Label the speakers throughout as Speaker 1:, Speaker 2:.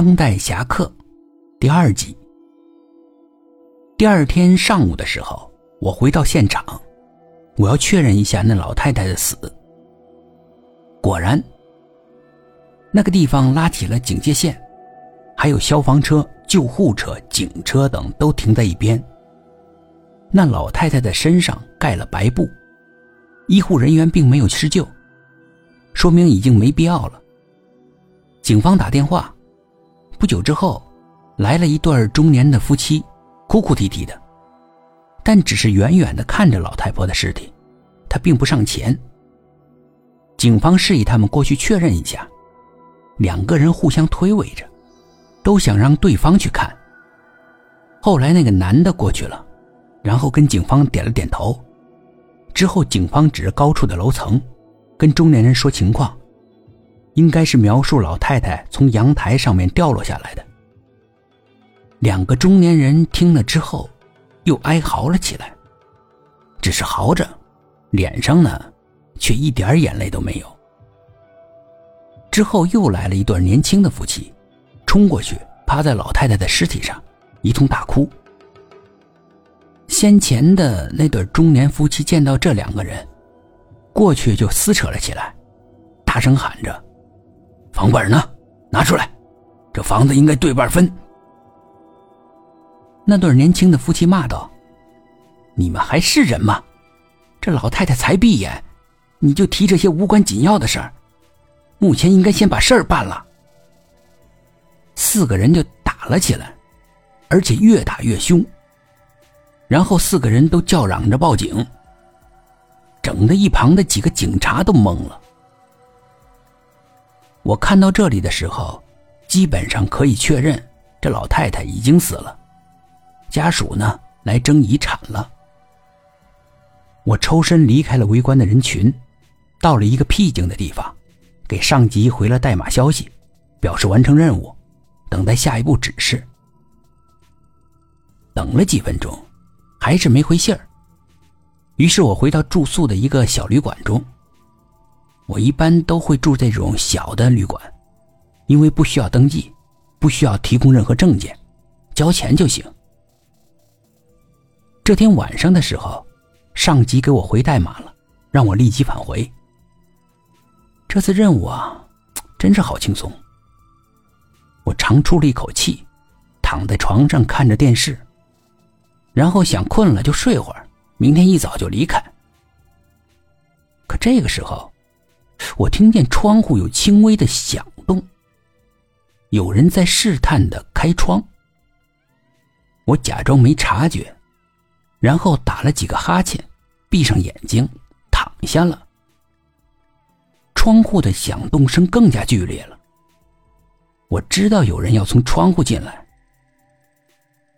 Speaker 1: 当代侠客第二集。第二天上午的时候，我回到现场，我要确认一下那老太太的死。果然，那个地方拉起了警戒线，还有消防车、救护车、警车等都停在一边。那老太太的身上盖了白布，医护人员并没有施救，说明已经没必要了。警方打电话。不久之后，来了一对中年的夫妻，哭哭啼啼的，但只是远远的看着老太婆的尸体，他并不上前。警方示意他们过去确认一下，两个人互相推诿着，都想让对方去看。后来那个男的过去了，然后跟警方点了点头，之后警方指着高处的楼层，跟中年人说情况。应该是描述老太太从阳台上面掉落下来的。两个中年人听了之后，又哀嚎了起来。只是嚎着，脸上呢，却一点眼泪都没有。之后又来了一对年轻的夫妻，冲过去趴在老太太的尸体上，一通大哭。先前的那对中年夫妻见到这两个人，过去就撕扯了起来，大声喊着。房本呢？拿出来，这房子应该对半分。那对年轻的夫妻骂道：“你们还是人吗？这老太太才闭眼，你就提这些无关紧要的事儿？目前应该先把事儿办了。”四个人就打了起来，而且越打越凶。然后四个人都叫嚷着报警，整的一旁的几个警察都懵了。我看到这里的时候，基本上可以确认，这老太太已经死了，家属呢来争遗产了。我抽身离开了围观的人群，到了一个僻静的地方，给上级回了代码消息，表示完成任务，等待下一步指示。等了几分钟，还是没回信儿。于是我回到住宿的一个小旅馆中。我一般都会住这种小的旅馆，因为不需要登记，不需要提供任何证件，交钱就行。这天晚上的时候，上级给我回代码了，让我立即返回。这次任务啊，真是好轻松。我长出了一口气，躺在床上看着电视，然后想困了就睡会儿，明天一早就离开。可这个时候。我听见窗户有轻微的响动，有人在试探的开窗。我假装没察觉，然后打了几个哈欠，闭上眼睛躺下了。窗户的响动声更加剧烈了。我知道有人要从窗户进来。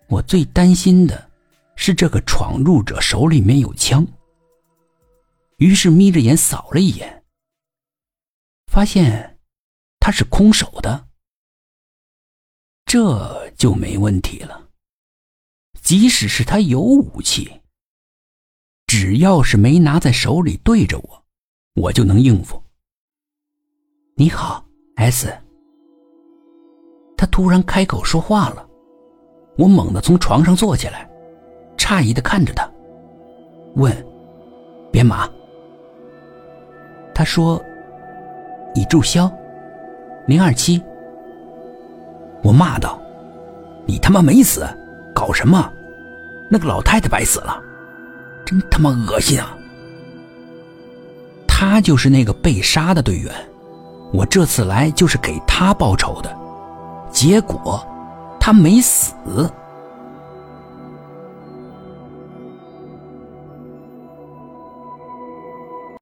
Speaker 1: 我最担心的是这个闯入者手里面有枪，于是眯着眼扫了一眼。发现他是空手的，这就没问题了。即使是他有武器，只要是没拿在手里对着我，我就能应付。你好，S。他突然开口说话了，我猛地从床上坐起来，诧异的看着他，问：“编码？”他说。已注销，零二七。我骂道：“你他妈没死，搞什么？那个老太太白死了，真他妈恶心啊！”他就是那个被杀的队员，我这次来就是给他报仇的，结果他没死。